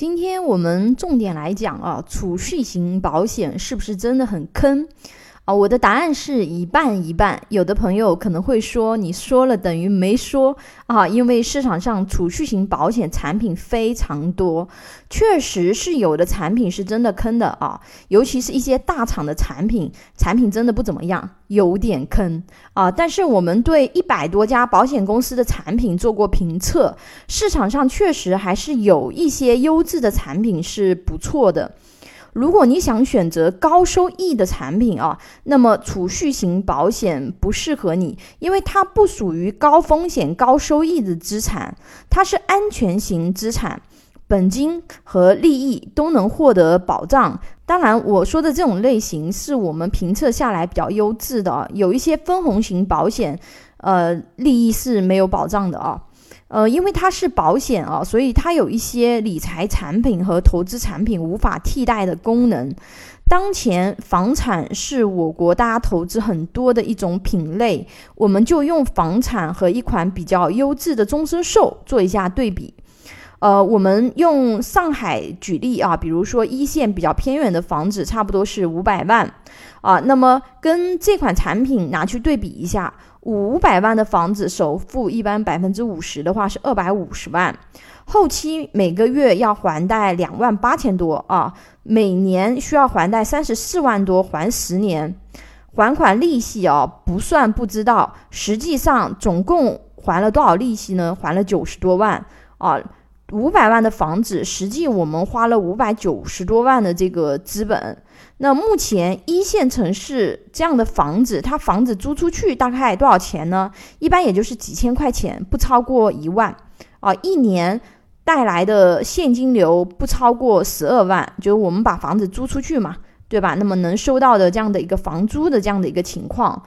今天我们重点来讲啊，储蓄型保险是不是真的很坑？啊，我的答案是一半一半。有的朋友可能会说，你说了等于没说啊，因为市场上储蓄型保险产品非常多，确实是有的产品是真的坑的啊，尤其是一些大厂的产品，产品真的不怎么样，有点坑啊。但是我们对一百多家保险公司的产品做过评测，市场上确实还是有一些优质的产品是不错的。如果你想选择高收益的产品啊，那么储蓄型保险不适合你，因为它不属于高风险高收益的资产，它是安全型资产，本金和利益都能获得保障。当然，我说的这种类型是我们评测下来比较优质的，有一些分红型保险，呃，利益是没有保障的啊。呃，因为它是保险啊，所以它有一些理财产品和投资产品无法替代的功能。当前房产是我国大家投资很多的一种品类，我们就用房产和一款比较优质的终身寿做一下对比。呃，我们用上海举例啊，比如说一线比较偏远的房子，差不多是五百万啊，那么跟这款产品拿去对比一下。五百万的房子首付一般百分之五十的话是二百五十万，后期每个月要还贷两万八千多啊，每年需要还贷三十四万多，还十年，还款利息啊不算不知道，实际上总共还了多少利息呢？还了九十多万啊。五百万的房子，实际我们花了五百九十多万的这个资本。那目前一线城市这样的房子，它房子租出去大概多少钱呢？一般也就是几千块钱，不超过一万啊。一年带来的现金流不超过十二万，就是我们把房子租出去嘛，对吧？那么能收到的这样的一个房租的这样的一个情况。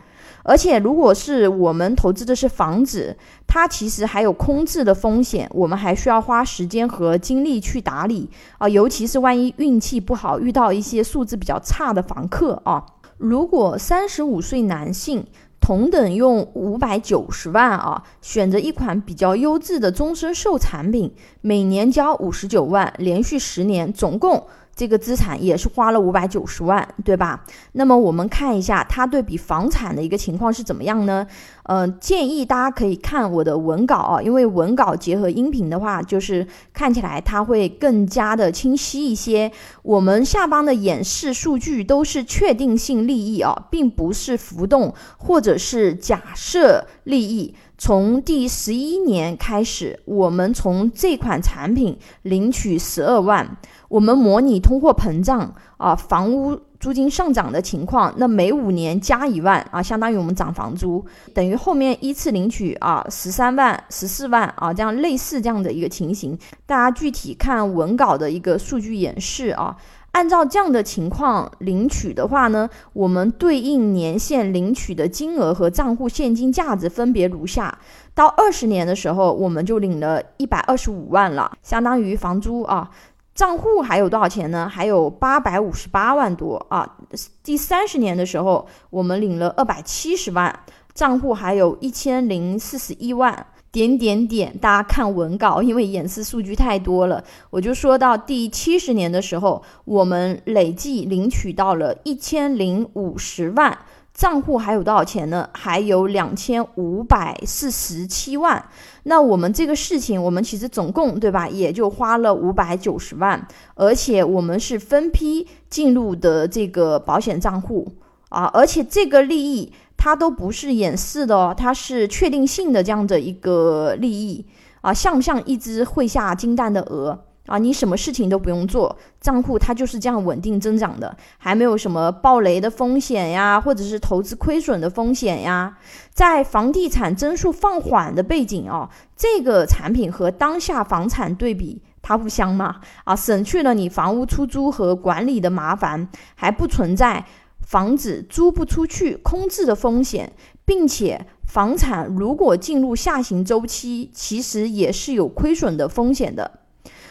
而且，如果是我们投资的是房子，它其实还有空置的风险，我们还需要花时间和精力去打理啊。尤其是万一运气不好，遇到一些素质比较差的房客啊。如果三十五岁男性同等用五百九十万啊，选择一款比较优质的终身寿产品，每年交五十九万，连续十年，总共。这个资产也是花了五百九十万，对吧？那么我们看一下它对比房产的一个情况是怎么样呢？呃，建议大家可以看我的文稿啊，因为文稿结合音频的话，就是看起来它会更加的清晰一些。我们下方的演示数据都是确定性利益啊，并不是浮动或者是假设利益。从第十一年开始，我们从这款产品领取十二万，我们模拟通货膨胀啊，房屋租金上涨的情况，那每五年加一万啊，相当于我们涨房租，等于后面依次领取啊十三万、十四万啊，这样类似这样的一个情形，大家具体看文稿的一个数据演示啊。按照这样的情况领取的话呢，我们对应年限领取的金额和账户现金价值分别如下：到二十年的时候，我们就领了一百二十五万了，相当于房租啊。账户还有多少钱呢？还有八百五十八万多啊。第三十年的时候，我们领了二百七十万，账户还有一千零四十一万。点点点，大家看文稿，因为演示数据太多了，我就说到第七十年的时候，我们累计领取到了一千零五十万，账户还有多少钱呢？还有两千五百四十七万。那我们这个事情，我们其实总共对吧，也就花了五百九十万，而且我们是分批进入的这个保险账户啊，而且这个利益。它都不是掩饰的哦，它是确定性的这样的一个利益啊，像不像一只会下金蛋的鹅啊？你什么事情都不用做，账户它就是这样稳定增长的，还没有什么暴雷的风险呀，或者是投资亏损的风险呀。在房地产增速放缓的背景哦，这个产品和当下房产对比，它不香吗？啊，省去了你房屋出租和管理的麻烦，还不存在。房子租不出去、空置的风险，并且房产如果进入下行周期，其实也是有亏损的风险的。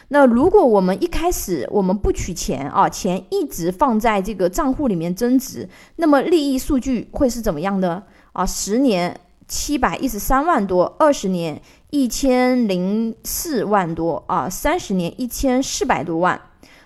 那如果我们一开始我们不取钱啊，钱一直放在这个账户里面增值，那么利益数据会是怎么样的啊？十年七百一十三万多，二十年一千零四万多啊，三十年一千四百多万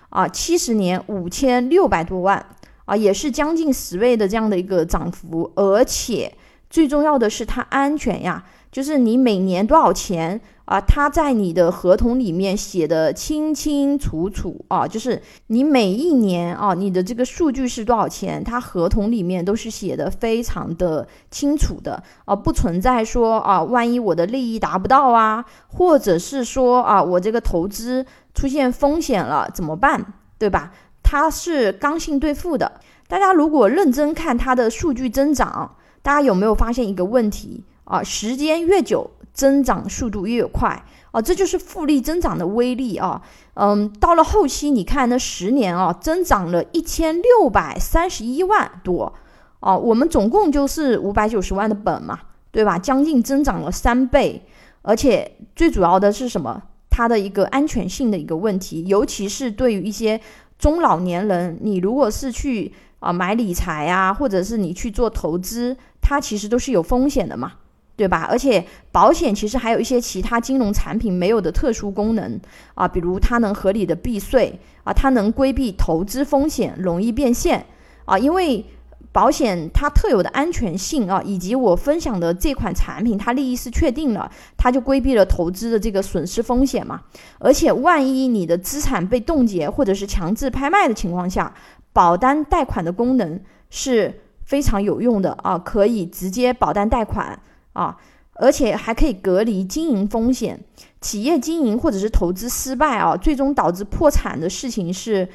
啊，七十年五千六百多万啊，也是将近十倍的这样的一个涨幅，而且最重要的是它安全呀，就是你每年多少钱。啊，它在你的合同里面写的清清楚楚啊，就是你每一年啊，你的这个数据是多少钱，它合同里面都是写的非常的清楚的啊，不存在说啊，万一我的利益达不到啊，或者是说啊，我这个投资出现风险了怎么办，对吧？它是刚性兑付的。大家如果认真看它的数据增长，大家有没有发现一个问题啊？时间越久。增长速度越快啊，这就是复利增长的威力啊。嗯，到了后期，你看那十年啊，增长了一千六百三十一万多哦。我们总共就是五百九十万的本嘛，对吧？将近增长了三倍，而且最主要的是什么？它的一个安全性的一个问题，尤其是对于一些中老年人，你如果是去啊买理财啊，或者是你去做投资，它其实都是有风险的嘛。对吧？而且保险其实还有一些其他金融产品没有的特殊功能啊，比如它能合理的避税啊，它能规避投资风险，容易变现啊。因为保险它特有的安全性啊，以及我分享的这款产品，它利益是确定了，它就规避了投资的这个损失风险嘛。而且万一你的资产被冻结或者是强制拍卖的情况下，保单贷款的功能是非常有用的啊，可以直接保单贷款。啊，而且还可以隔离经营风险，企业经营或者是投资失败啊，最终导致破产的事情是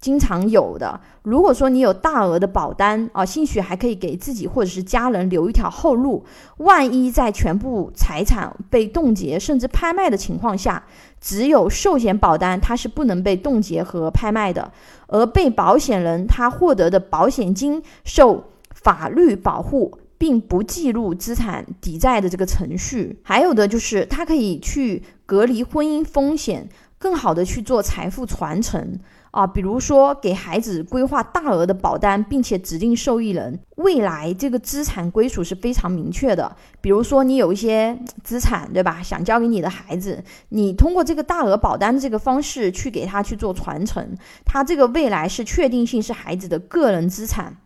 经常有的。如果说你有大额的保单啊，兴许还可以给自己或者是家人留一条后路，万一在全部财产被冻结甚至拍卖的情况下，只有寿险保单它是不能被冻结和拍卖的，而被保险人他获得的保险金受法律保护。并不记入资产抵债的这个程序，还有的就是它可以去隔离婚姻风险，更好的去做财富传承啊，比如说给孩子规划大额的保单，并且指定受益人，未来这个资产归属是非常明确的。比如说你有一些资产，对吧？想交给你的孩子，你通过这个大额保单的这个方式去给他去做传承，他这个未来是确定性是孩子的个人资产。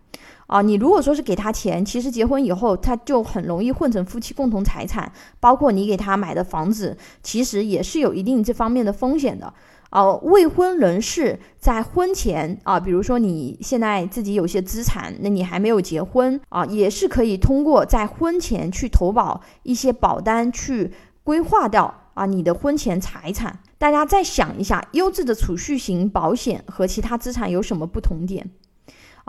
啊，你如果说是给他钱，其实结婚以后他就很容易混成夫妻共同财产，包括你给他买的房子，其实也是有一定这方面的风险的。啊，未婚人士在婚前啊，比如说你现在自己有些资产，那你还没有结婚啊，也是可以通过在婚前去投保一些保单，去规划掉啊你的婚前财产。大家再想一下，优质的储蓄型保险和其他资产有什么不同点？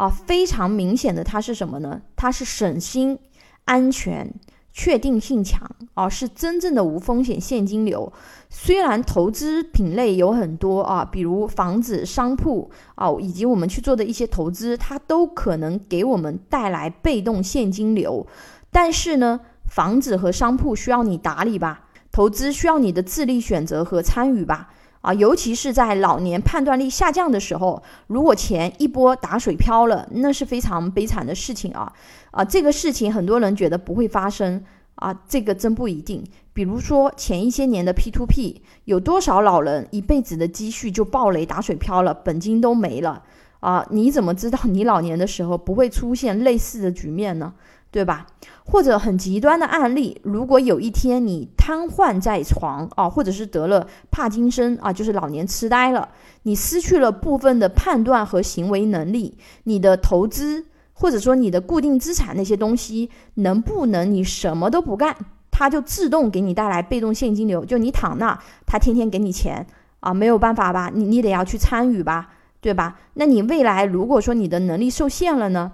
啊，非常明显的，它是什么呢？它是省心、安全、确定性强啊，是真正的无风险现金流。虽然投资品类有很多啊，比如房子、商铺啊，以及我们去做的一些投资，它都可能给我们带来被动现金流。但是呢，房子和商铺需要你打理吧，投资需要你的智力选择和参与吧。啊，尤其是在老年判断力下降的时候，如果钱一波打水漂了，那是非常悲惨的事情啊！啊，这个事情很多人觉得不会发生啊，这个真不一定。比如说前一些年的 P to P，有多少老人一辈子的积蓄就暴雷打水漂了，本金都没了啊？你怎么知道你老年的时候不会出现类似的局面呢？对吧？或者很极端的案例，如果有一天你瘫痪在床啊，或者是得了帕金森啊，就是老年痴呆了，你失去了部分的判断和行为能力，你的投资或者说你的固定资产那些东西，能不能你什么都不干，它就自动给你带来被动现金流？就你躺那，它天天给你钱啊，没有办法吧？你你得要去参与吧，对吧？那你未来如果说你的能力受限了呢？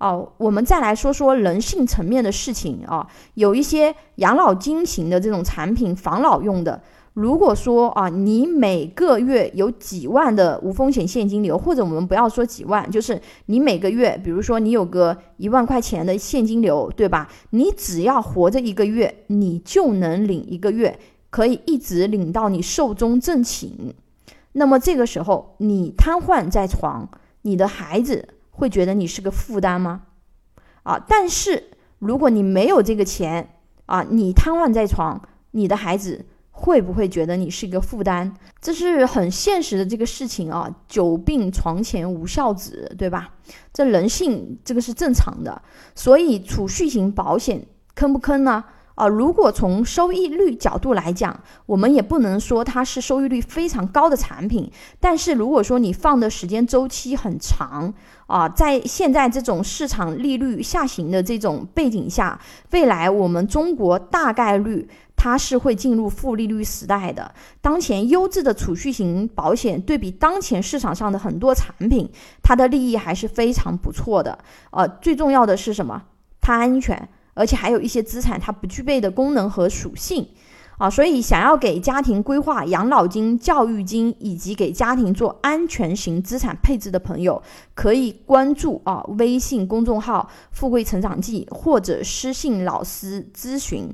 哦，我们再来说说人性层面的事情啊，有一些养老金型的这种产品，防老用的。如果说啊，你每个月有几万的无风险现金流，或者我们不要说几万，就是你每个月，比如说你有个一万块钱的现金流，对吧？你只要活着一个月，你就能领一个月，可以一直领到你寿终正寝。那么这个时候，你瘫痪在床，你的孩子。会觉得你是个负担吗？啊，但是如果你没有这个钱啊，你瘫痪在床，你的孩子会不会觉得你是一个负担？这是很现实的这个事情啊。久病床前无孝子，对吧？这人性这个是正常的。所以储蓄型保险坑不坑呢？啊，如果从收益率角度来讲，我们也不能说它是收益率非常高的产品。但是如果说你放的时间周期很长啊，在现在这种市场利率下行的这种背景下，未来我们中国大概率它是会进入负利率时代的。当前优质的储蓄型保险对比当前市场上的很多产品，它的利益还是非常不错的。呃，最重要的是什么？它安全。而且还有一些资产它不具备的功能和属性，啊，所以想要给家庭规划养老金、教育金，以及给家庭做安全型资产配置的朋友，可以关注啊微信公众号“富贵成长记”或者私信老师咨询。